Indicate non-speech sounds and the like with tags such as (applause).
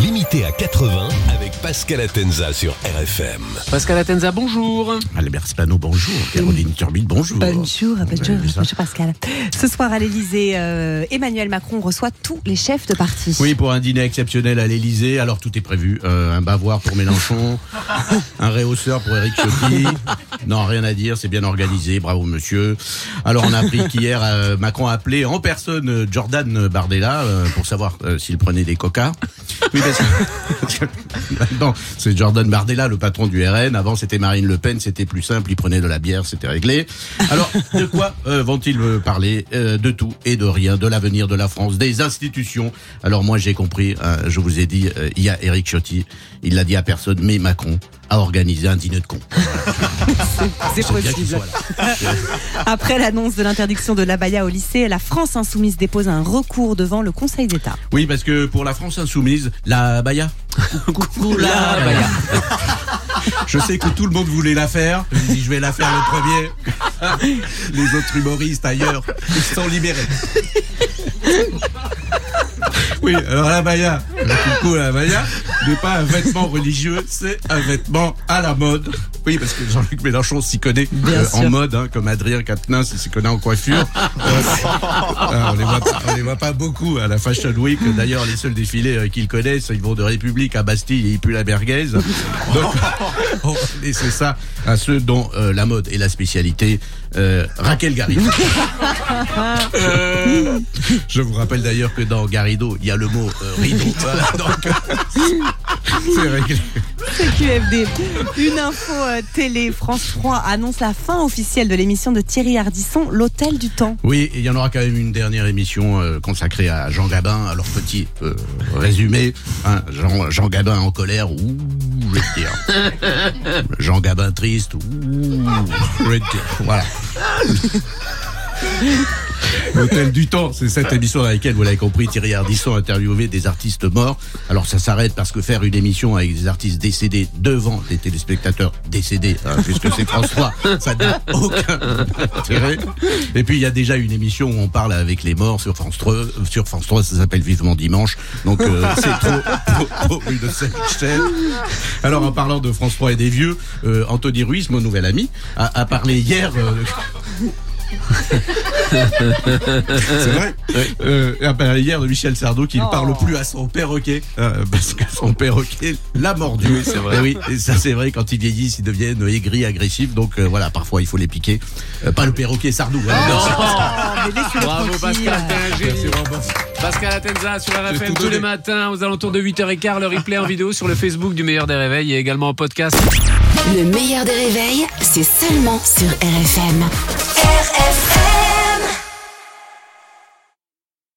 Limité à 80 avec Pascal Atenza sur RFM. Pascal Atenza, bonjour. Albert Spano, bonjour. Caroline Turbide, bonjour. Bonjour, bonjour, bonjour Pascal. Ce soir à l'Elysée, Emmanuel Macron reçoit tous les chefs de parti. Oui, pour un dîner exceptionnel à l'Elysée. Alors tout est prévu. Euh, un bavoir pour Mélenchon, (laughs) un réhausseur pour Éric Ciotti. Non, rien à dire, c'est bien organisé. Bravo, monsieur. Alors on a appris qu'hier, euh, Macron a appelé en personne euh, Jordan Bardella euh, pour savoir euh, s'il prenait des coca. Oui, parce que (laughs) maintenant, c'est Jordan Bardella, le patron du RN. Avant, c'était Marine Le Pen, c'était plus simple. Il prenait de la bière, c'était réglé. Alors, de quoi euh, vont-ils me parler Euh, De tout et de rien, de l'avenir de la France, des institutions? Alors moi, j'ai compris. hein, je vous ai dit, euh, il y a Éric Ciotti. Il l'a dit à personne, mais Macron a organisé un dîner de cons. (laughs) C'est possible. (laughs) Après l'annonce de l'interdiction de l'abaya au lycée, la France insoumise dépose un recours devant le Conseil d'État. Oui, parce que pour la France insoumise, la baya. (laughs) Coucou la baya. Je sais que tout le monde voulait la faire. Je je vais la faire le premier. Les autres humoristes ailleurs, ils sont libérés. Oui, alors la baya, le coucou la baya, n'est pas un vêtement religieux, c'est un vêtement à la mode. Oui, parce que Jean-Luc Mélenchon s'y connaît euh, en mode, hein, comme Adrien Quatennens, s'y connaît en coiffure. (laughs) Euh, ah, on les voit pas, on les voit pas beaucoup à la Fashion Week. D'ailleurs, les seuls défilés euh, qu'ils connaissent, ils vont de République à Bastille et ils puent la merguez. Donc, (laughs) on va laisser ça à ceux dont euh, la mode est la spécialité. Euh, Raquel Garrido. (laughs) Euh, je vous rappelle d'ailleurs que dans Garrido, il y a le mot euh, rideau. Voilà, donc, c'est réglé. QFD. Une info euh, télé, France 3 annonce la fin officielle de l'émission de Thierry Ardisson, L'Hôtel du Temps. Oui, et il y en aura quand même une dernière émission euh, consacrée à Jean Gabin. Alors petit euh, résumé, hein, Jean, Jean Gabin en colère, ouh, je vais te dire. (laughs) Jean Gabin triste, ouh, je vais te dire. Voilà. L'Hôtel du Temps, c'est cette émission dans laquelle, vous l'avez compris, Thierry Ardisson interviewé des artistes morts. Alors ça s'arrête parce que faire une émission avec des artistes décédés devant des téléspectateurs décédés, hein, puisque c'est France 3, ça n'a aucun intérêt. Et puis il y a déjà une émission où on parle avec les morts sur France 3. Sur France 3, ça s'appelle Vivement Dimanche. Donc euh, c'est trop pour, pour une chaîne. Alors en parlant de France 3 et des vieux, euh, Anthony Ruiz, mon nouvel ami, a, a parlé hier. euh, c'est vrai. Euh, a parlé hier de Michel Sardou qui ne parle plus à son perroquet euh, parce que son perroquet l'a mordu. Oui, c'est vrai. oui, et ça c'est vrai. Quand ils vieillissent, ils deviennent aigris, agressifs. Donc euh, voilà, parfois il faut les piquer. Euh, pas le perroquet Sardou. hein. Bravo Pascal, t'es un génie. Merci. Pascal Atenza sur RFM tous les matins aux alentours de 8h15. Le replay en vidéo sur le Facebook du meilleur des réveils et également en podcast. Le meilleur des réveils, c'est seulement sur RFM. RFM